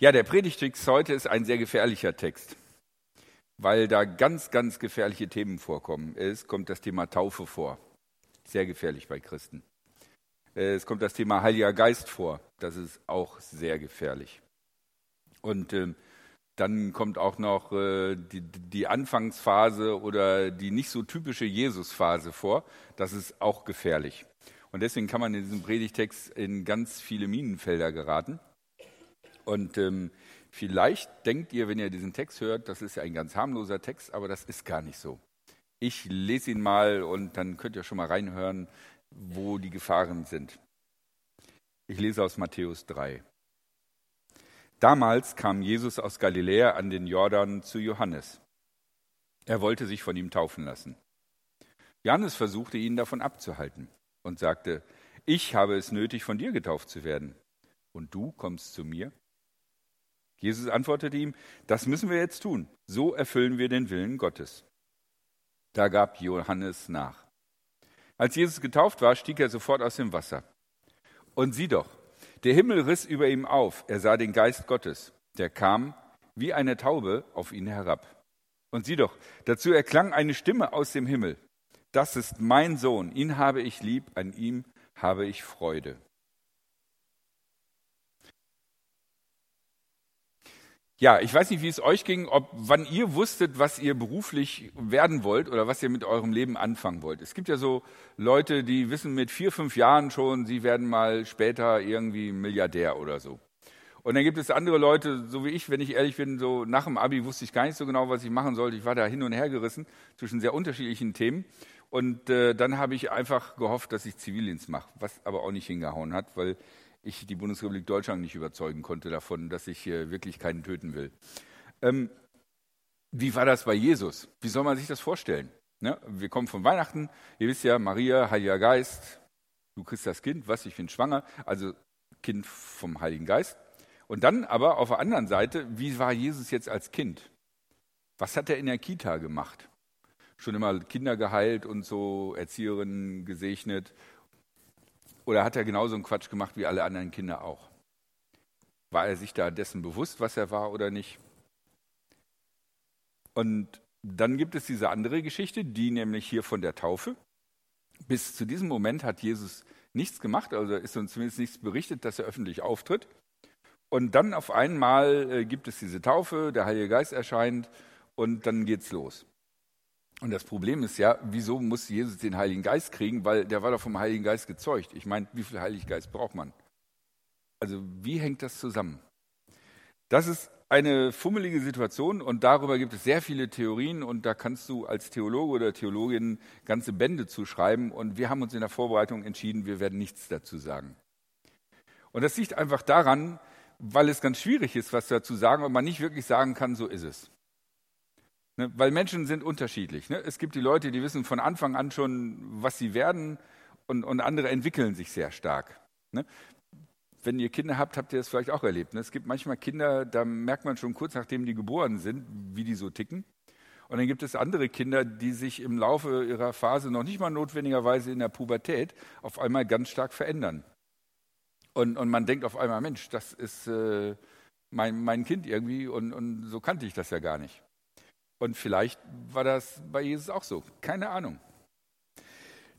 Ja, der Predigtext heute ist ein sehr gefährlicher Text, weil da ganz, ganz gefährliche Themen vorkommen. Es kommt das Thema Taufe vor, sehr gefährlich bei Christen. Es kommt das Thema Heiliger Geist vor, das ist auch sehr gefährlich. Und äh, dann kommt auch noch äh, die, die Anfangsphase oder die nicht so typische Jesusphase vor, das ist auch gefährlich. Und deswegen kann man in diesem Predigtext in ganz viele Minenfelder geraten. Und ähm, vielleicht denkt ihr, wenn ihr diesen Text hört, das ist ja ein ganz harmloser Text, aber das ist gar nicht so. Ich lese ihn mal und dann könnt ihr schon mal reinhören, wo die Gefahren sind. Ich lese aus Matthäus 3. Damals kam Jesus aus Galiläa an den Jordan zu Johannes. Er wollte sich von ihm taufen lassen. Johannes versuchte ihn davon abzuhalten und sagte, ich habe es nötig, von dir getauft zu werden. Und du kommst zu mir? Jesus antwortete ihm, das müssen wir jetzt tun. So erfüllen wir den Willen Gottes. Da gab Johannes nach. Als Jesus getauft war, stieg er sofort aus dem Wasser. Und sieh doch, der Himmel riss über ihm auf. Er sah den Geist Gottes. Der kam wie eine Taube auf ihn herab. Und sieh doch, dazu erklang eine Stimme aus dem Himmel. Das ist mein Sohn, ihn habe ich lieb, an ihm habe ich Freude. Ja, ich weiß nicht, wie es euch ging, ob wann ihr wusstet, was ihr beruflich werden wollt oder was ihr mit eurem Leben anfangen wollt. Es gibt ja so Leute, die wissen mit vier, fünf Jahren schon, sie werden mal später irgendwie Milliardär oder so. Und dann gibt es andere Leute, so wie ich, wenn ich ehrlich bin, so nach dem Abi wusste ich gar nicht so genau, was ich machen sollte. Ich war da hin und her gerissen zwischen sehr unterschiedlichen Themen. Und äh, dann habe ich einfach gehofft, dass ich Zivildienst mache, was aber auch nicht hingehauen hat, weil ich die Bundesrepublik Deutschland nicht überzeugen konnte davon, dass ich wirklich keinen töten will. Ähm, wie war das bei Jesus? Wie soll man sich das vorstellen? Ne? Wir kommen von Weihnachten, ihr wisst ja, Maria, Heiliger Geist, du kriegst das Kind, was, ich bin schwanger, also Kind vom Heiligen Geist. Und dann aber auf der anderen Seite, wie war Jesus jetzt als Kind? Was hat er in der Kita gemacht? Schon immer Kinder geheilt und so, Erzieherinnen gesegnet oder hat er genauso einen Quatsch gemacht wie alle anderen Kinder auch? War er sich da dessen bewusst, was er war oder nicht? Und dann gibt es diese andere Geschichte, die nämlich hier von der Taufe. Bis zu diesem Moment hat Jesus nichts gemacht, also ist uns zumindest nichts berichtet, dass er öffentlich auftritt. Und dann auf einmal äh, gibt es diese Taufe, der Heilige Geist erscheint und dann geht's los. Und das Problem ist ja, wieso muss Jesus den Heiligen Geist kriegen? Weil der war doch vom Heiligen Geist gezeugt. Ich meine, wie viel Heiligen Geist braucht man? Also wie hängt das zusammen? Das ist eine fummelige Situation und darüber gibt es sehr viele Theorien und da kannst du als Theologe oder Theologin ganze Bände zuschreiben und wir haben uns in der Vorbereitung entschieden, wir werden nichts dazu sagen. Und das liegt einfach daran, weil es ganz schwierig ist, was dazu sagen und man nicht wirklich sagen kann, so ist es. Ne? Weil Menschen sind unterschiedlich. Ne? Es gibt die Leute, die wissen von Anfang an schon, was sie werden und, und andere entwickeln sich sehr stark. Ne? Wenn ihr Kinder habt, habt ihr das vielleicht auch erlebt. Ne? Es gibt manchmal Kinder, da merkt man schon kurz nachdem die geboren sind, wie die so ticken. Und dann gibt es andere Kinder, die sich im Laufe ihrer Phase noch nicht mal notwendigerweise in der Pubertät auf einmal ganz stark verändern. Und, und man denkt auf einmal, Mensch, das ist äh, mein, mein Kind irgendwie und, und so kannte ich das ja gar nicht. Und vielleicht war das bei Jesus auch so. Keine Ahnung.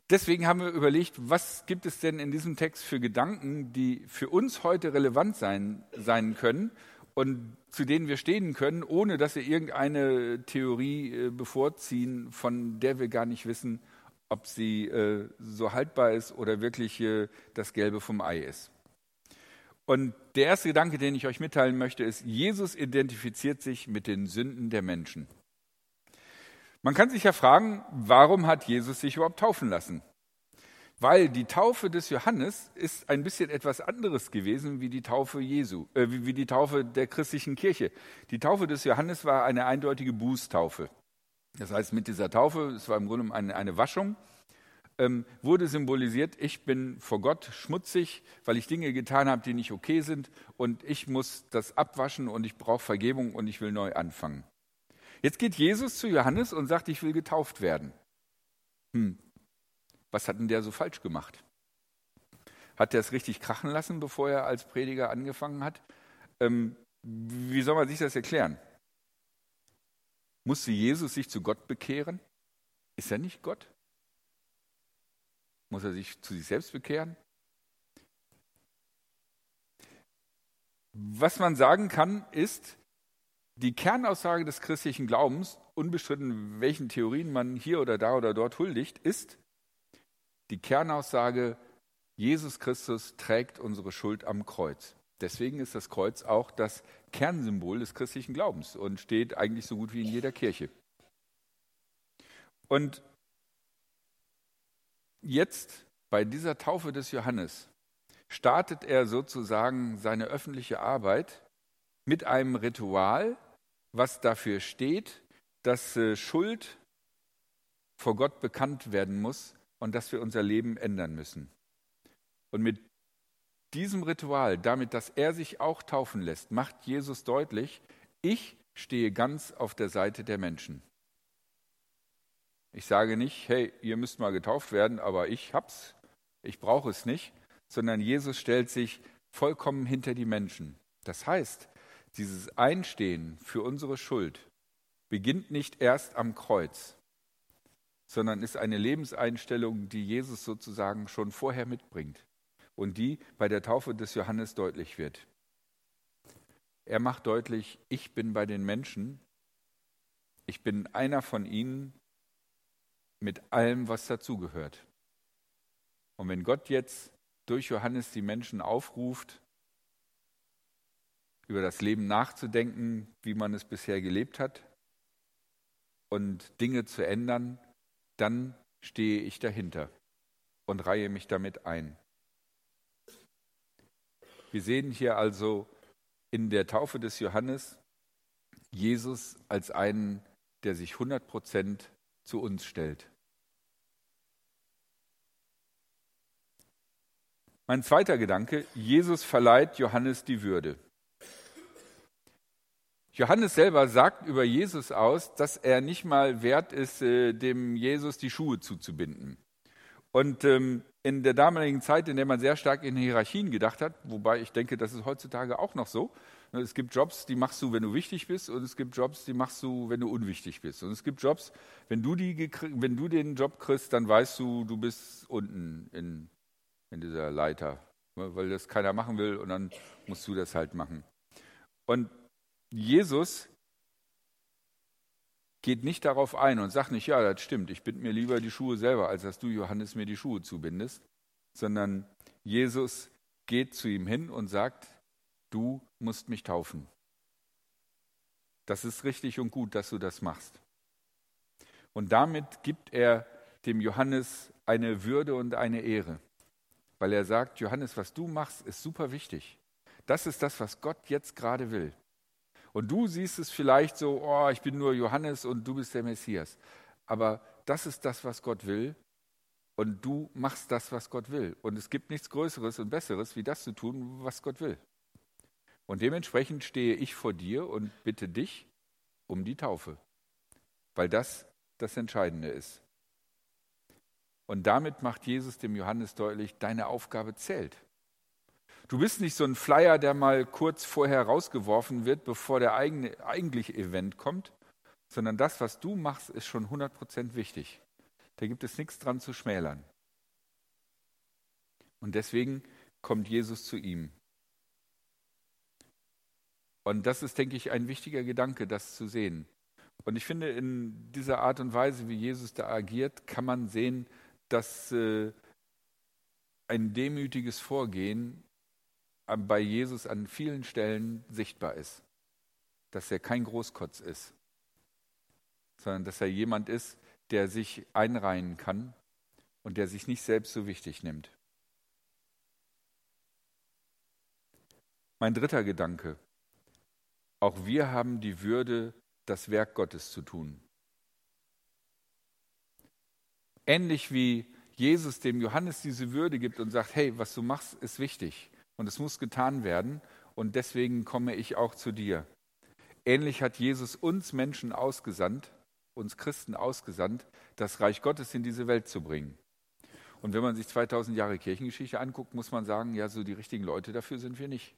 Deswegen haben wir überlegt, was gibt es denn in diesem Text für Gedanken, die für uns heute relevant sein, sein können und zu denen wir stehen können, ohne dass wir irgendeine Theorie äh, bevorziehen, von der wir gar nicht wissen, ob sie äh, so haltbar ist oder wirklich äh, das Gelbe vom Ei ist. Und der erste Gedanke, den ich euch mitteilen möchte, ist, Jesus identifiziert sich mit den Sünden der Menschen. Man kann sich ja fragen, warum hat Jesus sich überhaupt taufen lassen? Weil die Taufe des Johannes ist ein bisschen etwas anderes gewesen wie die Taufe Jesu, äh, wie, die Taufe der christlichen Kirche. Die Taufe des Johannes war eine eindeutige Bußtaufe. Das heißt, mit dieser Taufe, es war im Grunde eine, eine Waschung, ähm, wurde symbolisiert, ich bin vor Gott schmutzig, weil ich Dinge getan habe, die nicht okay sind und ich muss das abwaschen und ich brauche Vergebung und ich will neu anfangen. Jetzt geht Jesus zu Johannes und sagt, ich will getauft werden. Hm, was hat denn der so falsch gemacht? Hat der es richtig krachen lassen, bevor er als Prediger angefangen hat? Ähm, Wie soll man sich das erklären? Musste Jesus sich zu Gott bekehren? Ist er nicht Gott? Muss er sich zu sich selbst bekehren? Was man sagen kann, ist, die Kernaussage des christlichen Glaubens, unbestritten welchen Theorien man hier oder da oder dort huldigt, ist die Kernaussage, Jesus Christus trägt unsere Schuld am Kreuz. Deswegen ist das Kreuz auch das Kernsymbol des christlichen Glaubens und steht eigentlich so gut wie in jeder Kirche. Und jetzt bei dieser Taufe des Johannes startet er sozusagen seine öffentliche Arbeit mit einem Ritual, was dafür steht, dass äh, Schuld vor Gott bekannt werden muss und dass wir unser Leben ändern müssen. Und mit diesem Ritual, damit, dass er sich auch taufen lässt, macht Jesus deutlich, ich stehe ganz auf der Seite der Menschen. Ich sage nicht, hey, ihr müsst mal getauft werden, aber ich hab's, ich brauche es nicht, sondern Jesus stellt sich vollkommen hinter die Menschen. Das heißt, dieses Einstehen für unsere Schuld beginnt nicht erst am Kreuz, sondern ist eine Lebenseinstellung, die Jesus sozusagen schon vorher mitbringt und die bei der Taufe des Johannes deutlich wird. Er macht deutlich, ich bin bei den Menschen, ich bin einer von ihnen mit allem, was dazugehört. Und wenn Gott jetzt durch Johannes die Menschen aufruft, über das Leben nachzudenken, wie man es bisher gelebt hat und Dinge zu ändern, dann stehe ich dahinter und reihe mich damit ein. Wir sehen hier also in der Taufe des Johannes Jesus als einen, der sich 100 Prozent zu uns stellt. Mein zweiter Gedanke, Jesus verleiht Johannes die Würde. Johannes selber sagt über Jesus aus, dass er nicht mal wert ist, äh, dem Jesus die Schuhe zuzubinden. Und ähm, in der damaligen Zeit, in der man sehr stark in Hierarchien gedacht hat, wobei ich denke, das ist heutzutage auch noch so. Ne, es gibt Jobs, die machst du, wenn du wichtig bist, und es gibt Jobs, die machst du, wenn du unwichtig bist. Und es gibt Jobs, wenn du, die, wenn du den Job kriegst, dann weißt du, du bist unten in, in dieser Leiter, ne, weil das keiner machen will, und dann musst du das halt machen. Und Jesus geht nicht darauf ein und sagt nicht, ja, das stimmt, ich binde mir lieber die Schuhe selber, als dass du, Johannes, mir die Schuhe zubindest, sondern Jesus geht zu ihm hin und sagt, du musst mich taufen. Das ist richtig und gut, dass du das machst. Und damit gibt er dem Johannes eine Würde und eine Ehre, weil er sagt, Johannes, was du machst, ist super wichtig. Das ist das, was Gott jetzt gerade will. Und du siehst es vielleicht so, oh, ich bin nur Johannes und du bist der Messias. Aber das ist das, was Gott will. Und du machst das, was Gott will. Und es gibt nichts Größeres und Besseres, wie das zu tun, was Gott will. Und dementsprechend stehe ich vor dir und bitte dich um die Taufe, weil das das Entscheidende ist. Und damit macht Jesus dem Johannes deutlich, deine Aufgabe zählt. Du bist nicht so ein Flyer, der mal kurz vorher rausgeworfen wird, bevor der eigene, eigentliche Event kommt, sondern das, was du machst, ist schon 100% wichtig. Da gibt es nichts dran zu schmälern. Und deswegen kommt Jesus zu ihm. Und das ist, denke ich, ein wichtiger Gedanke, das zu sehen. Und ich finde, in dieser Art und Weise, wie Jesus da agiert, kann man sehen, dass äh, ein demütiges Vorgehen bei Jesus an vielen Stellen sichtbar ist. Dass er kein Großkotz ist, sondern dass er jemand ist, der sich einreihen kann und der sich nicht selbst so wichtig nimmt. Mein dritter Gedanke. Auch wir haben die Würde, das Werk Gottes zu tun. Ähnlich wie Jesus dem Johannes diese Würde gibt und sagt, hey, was du machst, ist wichtig und es muss getan werden und deswegen komme ich auch zu dir. Ähnlich hat Jesus uns Menschen ausgesandt, uns Christen ausgesandt, das Reich Gottes in diese Welt zu bringen. Und wenn man sich 2000 Jahre Kirchengeschichte anguckt, muss man sagen, ja, so die richtigen Leute dafür sind wir nicht.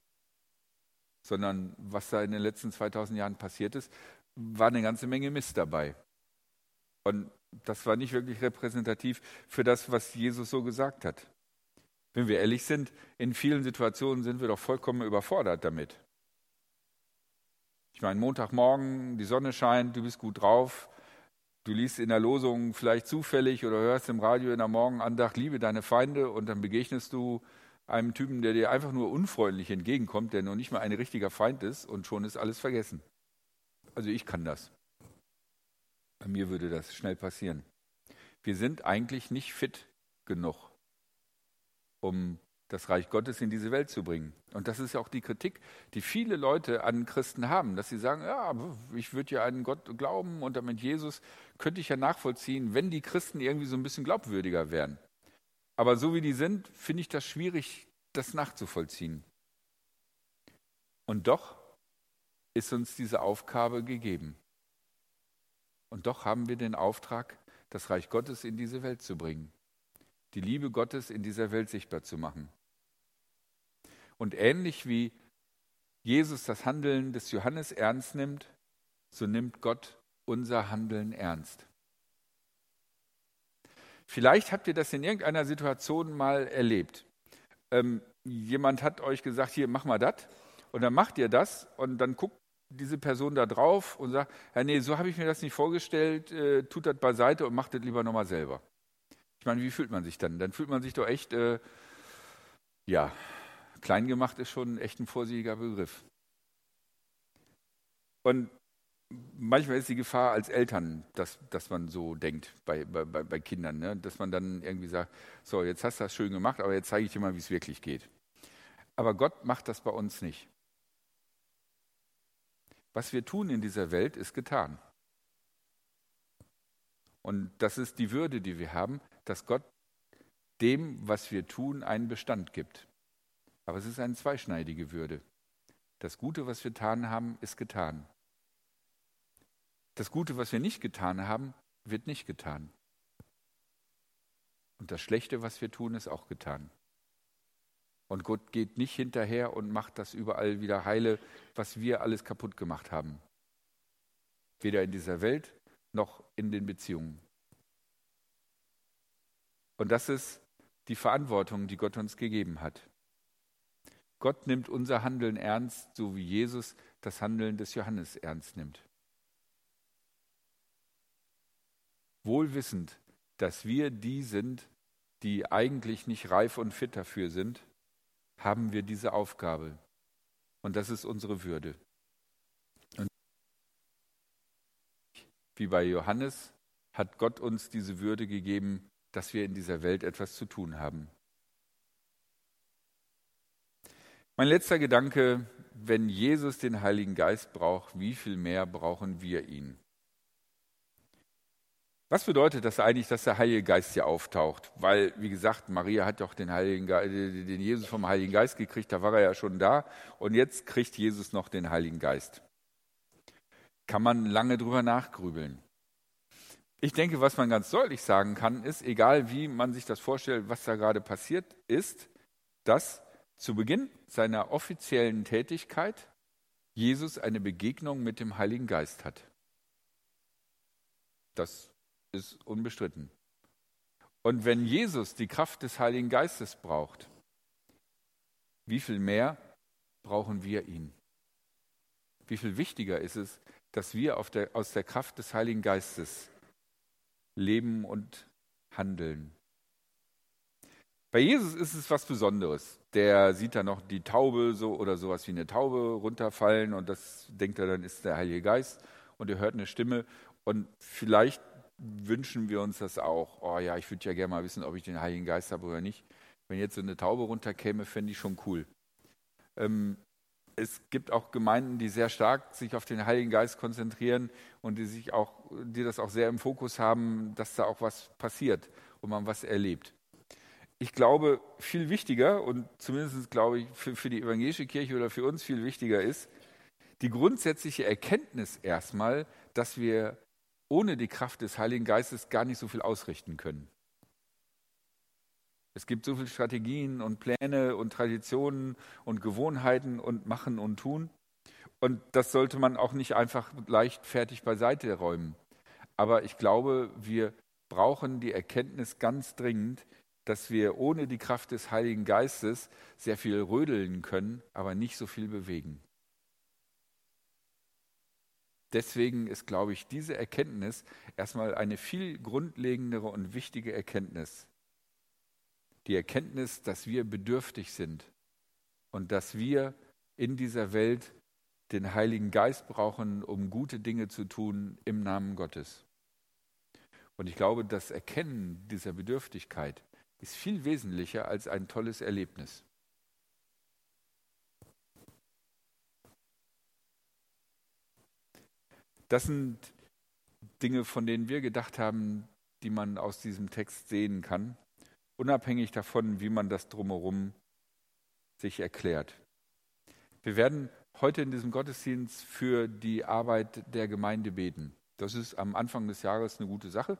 sondern was da in den letzten 2000 Jahren passiert ist, war eine ganze Menge Mist dabei. Und das war nicht wirklich repräsentativ für das, was Jesus so gesagt hat. Wenn wir ehrlich sind, in vielen Situationen sind wir doch vollkommen überfordert damit. Ich meine, Montagmorgen, die Sonne scheint, du bist gut drauf, du liest in der Losung vielleicht zufällig oder hörst im Radio in der Morgenandacht, liebe deine Feinde und dann begegnest du einem Typen, der dir einfach nur unfreundlich entgegenkommt, der noch nicht mal ein richtiger Feind ist und schon ist alles vergessen. Also ich kann das. Bei mir würde das schnell passieren. Wir sind eigentlich nicht fit genug, um das Reich Gottes in diese Welt zu bringen. Und das ist ja auch die Kritik, die viele Leute an Christen haben, dass sie sagen, ja, ich würde ja an Gott glauben und damit Jesus könnte ich ja nachvollziehen, wenn die Christen irgendwie so ein bisschen glaubwürdiger wären. Aber so wie die sind, finde ich das schwierig, das nachzuvollziehen. Und doch ist uns diese Aufgabe gegeben. Und doch haben wir den Auftrag, das Reich Gottes in diese Welt zu bringen, die Liebe Gottes in dieser Welt sichtbar zu machen. Und ähnlich wie Jesus das Handeln des Johannes ernst nimmt, so nimmt Gott unser Handeln ernst. Vielleicht habt ihr das in irgendeiner Situation mal erlebt. Ähm, jemand hat euch gesagt, hier, mach mal das. Und dann macht ihr das und dann guckt diese Person da drauf und sagt, ja, nee, so habe ich mir das nicht vorgestellt, äh, tut das beiseite und macht das lieber nochmal selber. Ich meine, wie fühlt man sich dann? Dann fühlt man sich doch echt, äh, ja, klein gemacht ist schon echt ein vorsichtiger Begriff. Und manchmal ist die Gefahr als Eltern, dass, dass man so denkt bei, bei, bei Kindern, ne? dass man dann irgendwie sagt, so, jetzt hast du das schön gemacht, aber jetzt zeige ich dir mal, wie es wirklich geht. Aber Gott macht das bei uns nicht. Was wir tun in dieser Welt, ist getan. Und das ist die Würde, die wir haben, dass Gott dem, was wir tun, einen Bestand gibt. Aber es ist eine zweischneidige Würde. Das Gute, was wir getan haben, ist getan. Das Gute, was wir nicht getan haben, wird nicht getan. Und das Schlechte, was wir tun, ist auch getan. Und Gott geht nicht hinterher und macht das überall wieder heile, was wir alles kaputt gemacht haben. Weder in dieser Welt noch in den Beziehungen. Und das ist die Verantwortung, die Gott uns gegeben hat. Gott nimmt unser Handeln ernst, so wie Jesus das Handeln des Johannes ernst nimmt. Wohlwissend, dass wir die sind, die eigentlich nicht reif und fit dafür sind, haben wir diese Aufgabe. Und das ist unsere Würde. Und wie bei Johannes hat Gott uns diese Würde gegeben, dass wir in dieser Welt etwas zu tun haben. Mein letzter Gedanke, wenn Jesus den Heiligen Geist braucht, wie viel mehr brauchen wir ihn? Was bedeutet das eigentlich, dass der Heilige Geist hier auftaucht? Weil, wie gesagt, Maria hat doch den, Heiligen Geist, den Jesus vom Heiligen Geist gekriegt, da war er ja schon da. Und jetzt kriegt Jesus noch den Heiligen Geist. Kann man lange drüber nachgrübeln. Ich denke, was man ganz deutlich sagen kann, ist, egal wie man sich das vorstellt, was da gerade passiert ist, dass zu Beginn seiner offiziellen Tätigkeit Jesus eine Begegnung mit dem Heiligen Geist hat. Das ist unbestritten. Und wenn Jesus die Kraft des Heiligen Geistes braucht, wie viel mehr brauchen wir ihn? Wie viel wichtiger ist es, dass wir der, aus der Kraft des Heiligen Geistes leben und handeln? Bei Jesus ist es was Besonderes. Der sieht da noch die Taube so oder sowas wie eine Taube runterfallen und das denkt er dann ist der Heilige Geist und er hört eine Stimme und vielleicht wünschen wir uns das auch. Oh ja, ich würde ja gerne mal wissen, ob ich den Heiligen Geist habe oder nicht. Wenn jetzt so eine Taube runterkäme, fände ich schon cool. Ähm, es gibt auch Gemeinden, die sehr stark sich auf den Heiligen Geist konzentrieren und die sich auch, die das auch sehr im Fokus haben, dass da auch was passiert und man was erlebt. Ich glaube, viel wichtiger und zumindest glaube ich für, für die evangelische Kirche oder für uns viel wichtiger ist, die grundsätzliche Erkenntnis erstmal, dass wir ohne die Kraft des Heiligen Geistes gar nicht so viel ausrichten können. Es gibt so viele Strategien und Pläne und Traditionen und Gewohnheiten und Machen und Tun. Und das sollte man auch nicht einfach leichtfertig beiseite räumen. Aber ich glaube, wir brauchen die Erkenntnis ganz dringend, dass wir ohne die Kraft des Heiligen Geistes sehr viel rödeln können, aber nicht so viel bewegen. Deswegen ist, glaube ich, diese Erkenntnis erstmal eine viel grundlegendere und wichtige Erkenntnis. Die Erkenntnis, dass wir bedürftig sind und dass wir in dieser Welt den Heiligen Geist brauchen, um gute Dinge zu tun im Namen Gottes. Und ich glaube, das Erkennen dieser Bedürftigkeit ist viel wesentlicher als ein tolles Erlebnis. Das sind Dinge, von denen wir gedacht haben, die man aus diesem Text sehen kann, unabhängig davon, wie man das drumherum sich erklärt. Wir werden heute in diesem Gottesdienst für die Arbeit der Gemeinde beten. Das ist am Anfang des Jahres eine gute Sache,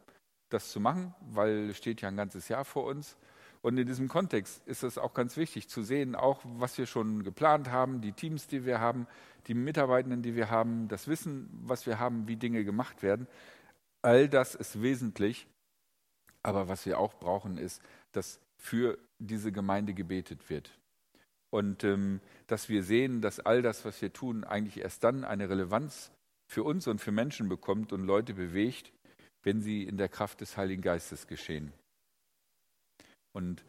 das zu machen, weil es steht ja ein ganzes Jahr vor uns. Und in diesem Kontext ist es auch ganz wichtig zu sehen, auch was wir schon geplant haben, die Teams, die wir haben, die Mitarbeitenden, die wir haben, das Wissen, was wir haben, wie Dinge gemacht werden. All das ist wesentlich. Aber was wir auch brauchen, ist, dass für diese Gemeinde gebetet wird. Und ähm, dass wir sehen, dass all das, was wir tun, eigentlich erst dann eine Relevanz für uns und für Menschen bekommt und Leute bewegt, wenn sie in der Kraft des Heiligen Geistes geschehen. Und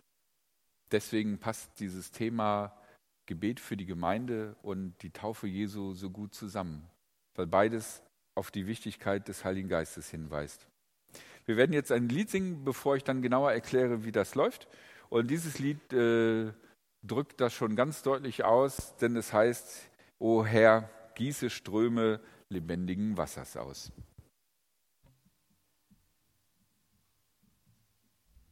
deswegen passt dieses Thema Gebet für die Gemeinde und die Taufe Jesu so gut zusammen, weil beides auf die Wichtigkeit des Heiligen Geistes hinweist. Wir werden jetzt ein Lied singen, bevor ich dann genauer erkläre, wie das läuft. Und dieses Lied äh, drückt das schon ganz deutlich aus, denn es heißt, O Herr, gieße Ströme lebendigen Wassers aus.